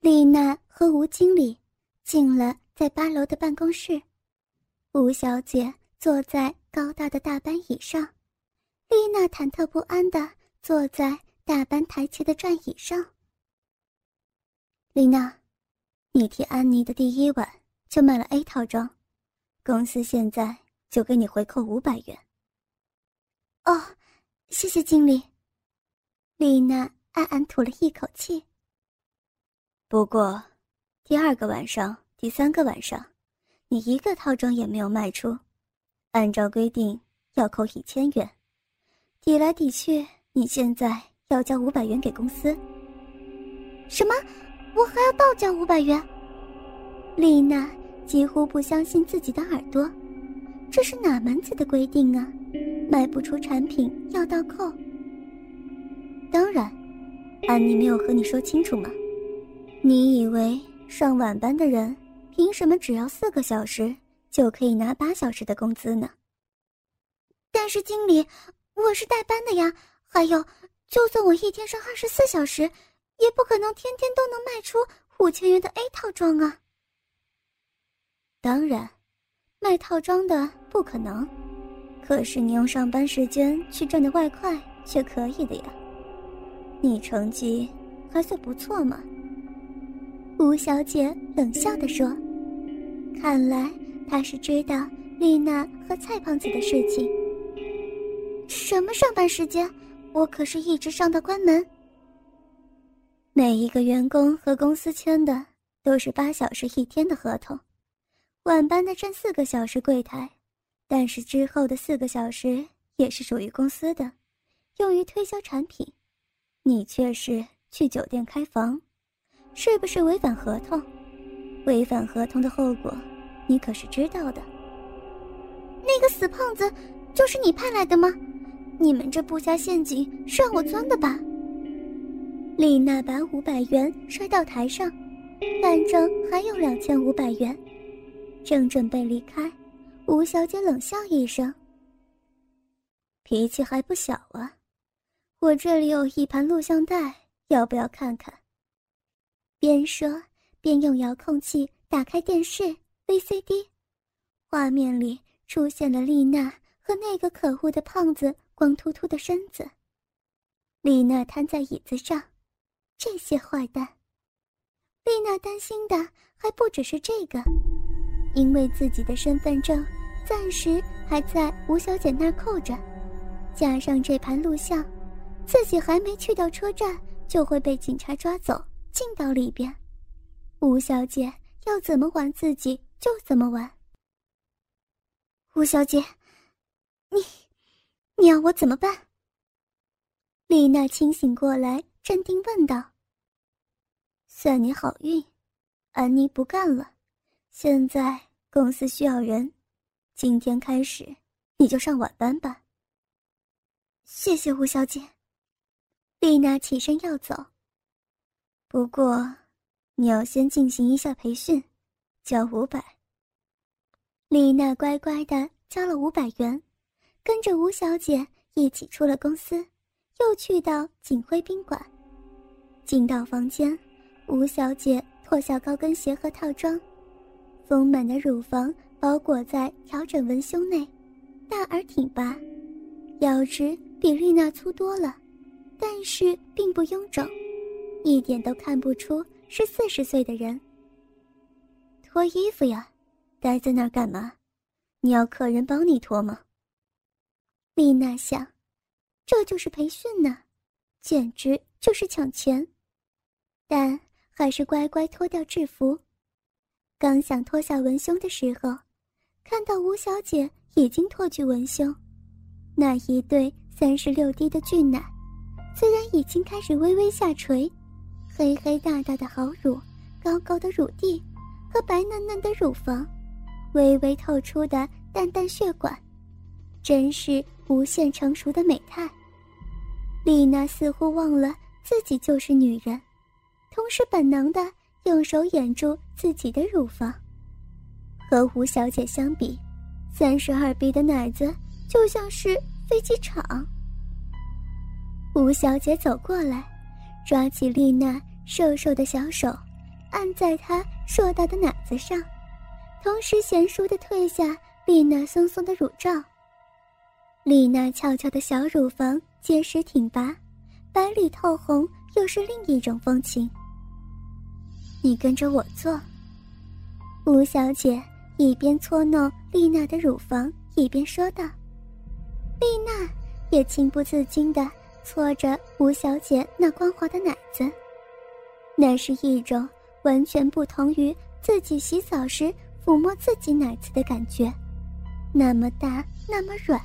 丽娜和吴经理进了在八楼的办公室，吴小姐坐在高大的大班椅上，丽娜忐忑不安的坐在大班台前的转椅上。丽娜，你替安妮的第一晚就卖了 A 套装，公司现在就给你回扣五百元。哦，谢谢经理。丽娜暗暗吐了一口气。不过，第二个晚上、第三个晚上，你一个套装也没有卖出，按照规定要扣一千元，抵来抵去，你现在要交五百元给公司。什么？我还要倒交五百元？丽娜几乎不相信自己的耳朵，这是哪门子的规定啊？卖不出产品要倒扣？当然，安妮没有和你说清楚吗？你以为上晚班的人凭什么只要四个小时就可以拿八小时的工资呢？但是经理，我是代班的呀。还有，就算我一天上二十四小时，也不可能天天都能卖出五千元的 A 套装啊。当然，卖套装的不可能，可是你用上班时间去赚的外快却可以的呀。你成绩还算不错嘛。吴小姐冷笑地说：“看来她是知道丽娜和蔡胖子的事情。什么上班时间？我可是一直上到关门。每一个员工和公司签的都是八小时一天的合同，晚班的占四个小时柜台，但是之后的四个小时也是属于公司的，用于推销产品。你却是去酒店开房。”是不是违反合同？违反合同的后果，你可是知道的。那个死胖子，就是你派来的吗？你们这布下陷阱是让我钻的吧？丽娜把五百元摔到台上，反正还有两千五百元，正准备离开，吴小姐冷笑一声：“脾气还不小啊！我这里有一盘录像带，要不要看看？”边说边用遥控器打开电视 VCD，画面里出现了丽娜和那个可恶的胖子光秃秃的身子。丽娜瘫在椅子上，这些坏蛋。丽娜担心的还不只是这个，因为自己的身份证暂时还在吴小姐那儿扣着，加上这盘录像，自己还没去到车站就会被警察抓走。进到里边，吴小姐要怎么玩自己就怎么玩。吴小姐，你，你要我怎么办？丽娜清醒过来，镇定问道：“算你好运，安妮不干了，现在公司需要人，今天开始你就上晚班吧。”谢谢吴小姐。丽娜起身要走。不过，你要先进行一下培训，交五百。丽娜乖乖的交了五百元，跟着吴小姐一起出了公司，又去到锦辉宾馆。进到房间，吴小姐脱下高跟鞋和套装，丰满的乳房包裹在调整文胸内，大而挺拔，腰肢比丽娜粗多了，但是并不臃肿。一点都看不出是四十岁的人。脱衣服呀，待在那儿干嘛？你要客人帮你脱吗？丽娜想，这就是培训呢，简直就是抢钱。但还是乖乖脱掉制服。刚想脱下文胸的时候，看到吴小姐已经脱去文胸，那一对三十六 D 的巨奶，虽然已经开始微微下垂。黑黑大大的好乳，高高的乳蒂，和白嫩嫩的乳房，微微透出的淡淡血管，真是无限成熟的美态。丽娜似乎忘了自己就是女人，同时本能的用手掩住自己的乳房。和吴小姐相比，三十二 B 的奶子就像是飞机场。吴小姐走过来，抓起丽娜。瘦瘦的小手，按在他硕大的奶子上，同时娴熟地褪下丽娜松松的乳罩。丽娜翘翘的小乳房结实挺拔，白里透红，又是另一种风情。你跟着我做。吴小姐一边搓弄丽娜的乳房，一边说道。丽娜也情不自禁地搓着吴小姐那光滑的奶子，那是一种完全不同于自己洗澡时抚摸自己奶子的感觉，那么大，那么软。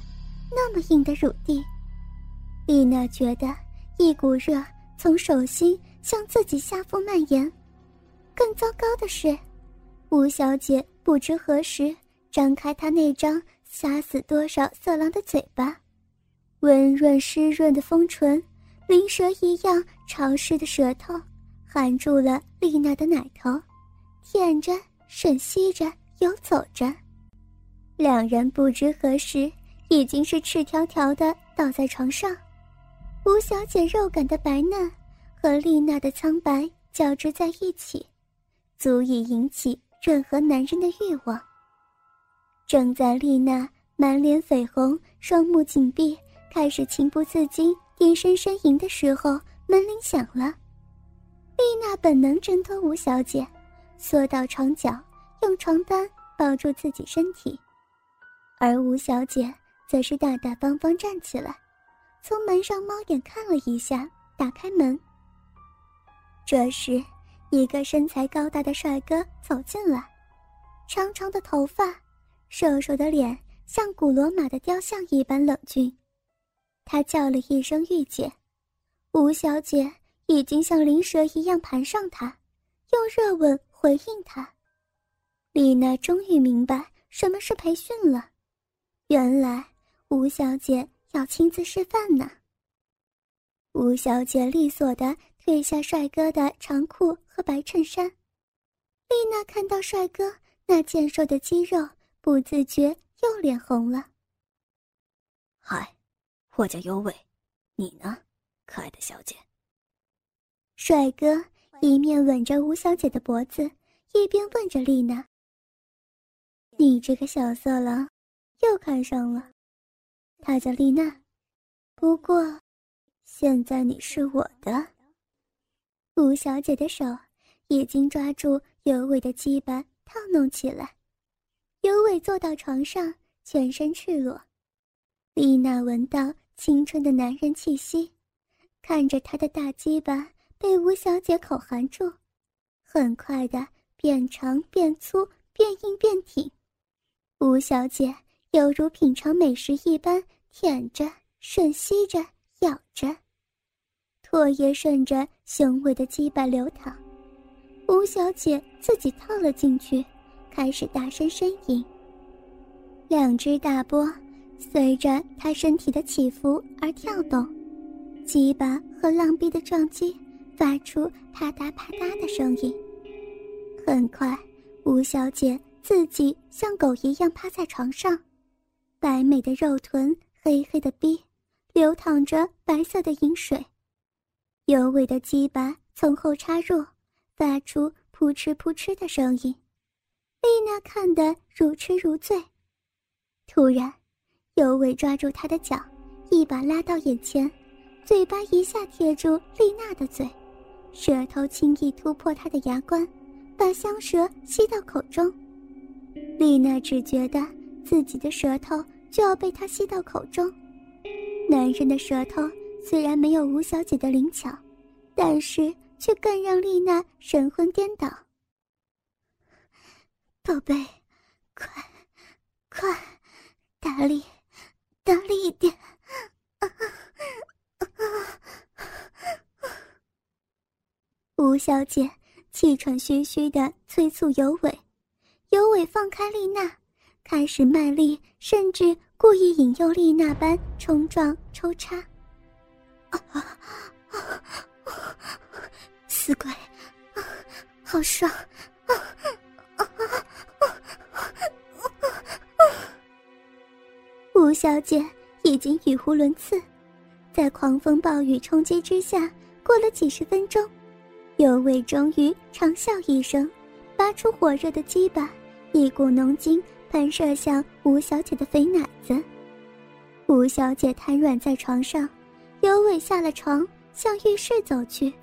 那么硬的乳蒂，丽娜觉得一股热从手心向自己下腹蔓延。更糟糕的是，吴小姐不知何时张开她那张杀死多少色狼的嘴巴，温润湿润的丰唇，灵蛇一样潮湿的舌头，含住了丽娜的奶头，舔着、吮吸着、游走着，两人不知何时。已经是赤条条的倒在床上，吴小姐肉感的白嫩和丽娜的苍白交织在一起，足以引起任何男人的欲望。正在丽娜满脸绯红、双目紧闭，开始情不自禁低声呻吟的时候，门铃响了。丽娜本能挣脱吴小姐，缩到床角，用床单包住自己身体，而吴小姐。则是大大方方站起来，从门上猫眼看了一下，打开门。这时，一个身材高大的帅哥走进来，长长的头发，瘦瘦的脸，像古罗马的雕像一般冷峻。他叫了一声“御姐”，吴小姐已经像灵蛇一样盘上他，用热吻回应他。丽娜终于明白什么是培训了，原来。吴小姐要亲自示范呢。吴小姐利索地褪下帅哥的长裤和白衬衫，丽娜看到帅哥那健硕的肌肉，不自觉又脸红了。嗨，我叫尤伟，你呢，可爱的小姐？帅哥一面吻着吴小姐的脖子，一边问着丽娜：“你这个小色狼，又看上了？”她叫丽娜，不过，现在你是我的。吴小姐的手已经抓住尤伟的鸡巴，套弄起来。尤伟坐到床上，全身赤裸。丽娜闻到青春的男人气息，看着他的大鸡巴被吴小姐口含住，很快的变长变粗变硬变挺。吴小姐犹如品尝美食一般。舔着、吮吸着、咬着，唾液顺着雄伟的鸡巴流淌。吴小姐自己套了进去，开始大声呻吟。两只大波随着她身体的起伏而跳动，鸡巴和浪壁的撞击发出啪嗒啪嗒的声音。很快，吴小姐自己像狗一样趴在床上，白美的肉臀。黑黑的逼，流淌着白色的饮水，尤伟的鸡巴从后插入，发出扑哧扑哧的声音。丽娜看得如痴如醉。突然，尤伟抓住她的脚，一把拉到眼前，嘴巴一下贴住丽娜的嘴，舌头轻易突破他的牙关，把香舌吸到口中。丽娜只觉得自己的舌头。就要被他吸到口中。男人的舌头虽然没有吴小姐的灵巧，但是却更让丽娜神魂颠倒。宝贝，快，快，大力，大力一点！吴小姐气喘吁吁的催促尤伟，尤伟放开丽娜，开始卖力，甚至。故意引诱丽娜般冲撞抽插，死鬼，好爽！吴小姐已经语无伦次，在狂风暴雨冲击之下，过了几十分钟，尤伟终于长啸一声，拔出火热的鸡巴，一股浓精喷射向吴小姐的肥奶子。吴小姐瘫软在床上，尤伟下了床，向浴室走去。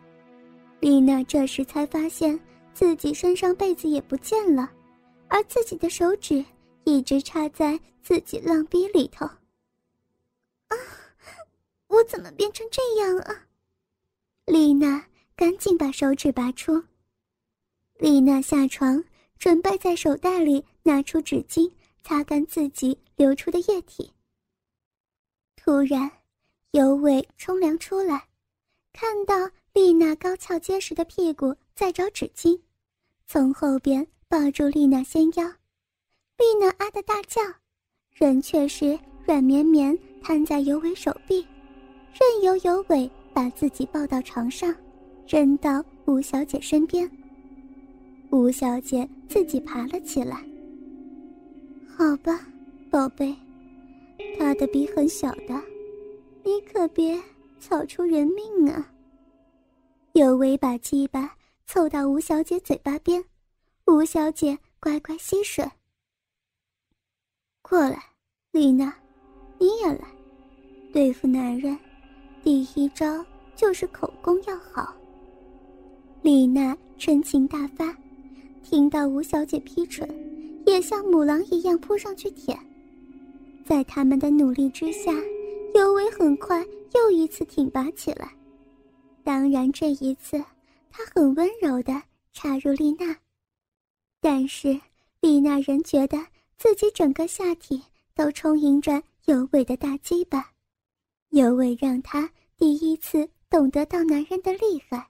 丽娜这时才发现自己身上被子也不见了，而自己的手指一直插在自己浪逼里头。啊，我怎么变成这样啊？丽娜。赶紧把手指拔出。丽娜下床，准备在手袋里拿出纸巾擦干自己流出的液体。突然，尤伟冲凉出来，看到丽娜高翘结实的屁股在找纸巾，从后边抱住丽娜纤腰。丽娜啊的大叫，人却是软绵绵瘫在尤伟手臂，任由尤伟把自己抱到床上。扔到吴小姐身边。吴小姐自己爬了起来。好吧，宝贝，他的鼻很小的，你可别草出人命啊。尤伟把鸡巴凑到吴小姐嘴巴边，吴小姐乖乖吸水。过来，丽娜，你也来。对付男人，第一招就是口功要好。丽娜春情大发，听到吴小姐批准，也像母狼一样扑上去舔。在他们的努力之下，尤伟很快又一次挺拔起来。当然，这一次他很温柔地插入丽娜，但是丽娜仍觉得自己整个下体都充盈着尤伟的大鸡巴。尤伟让她第一次懂得到男人的厉害。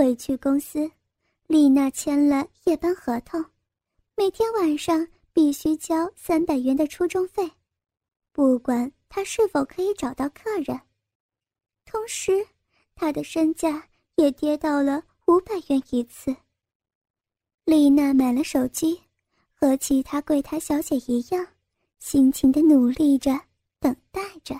回去公司，丽娜签了夜班合同，每天晚上必须交三百元的出钟费，不管她是否可以找到客人。同时，她的身价也跌到了五百元一次。丽娜买了手机，和其他柜台小姐一样，辛勤的努力着，等待着。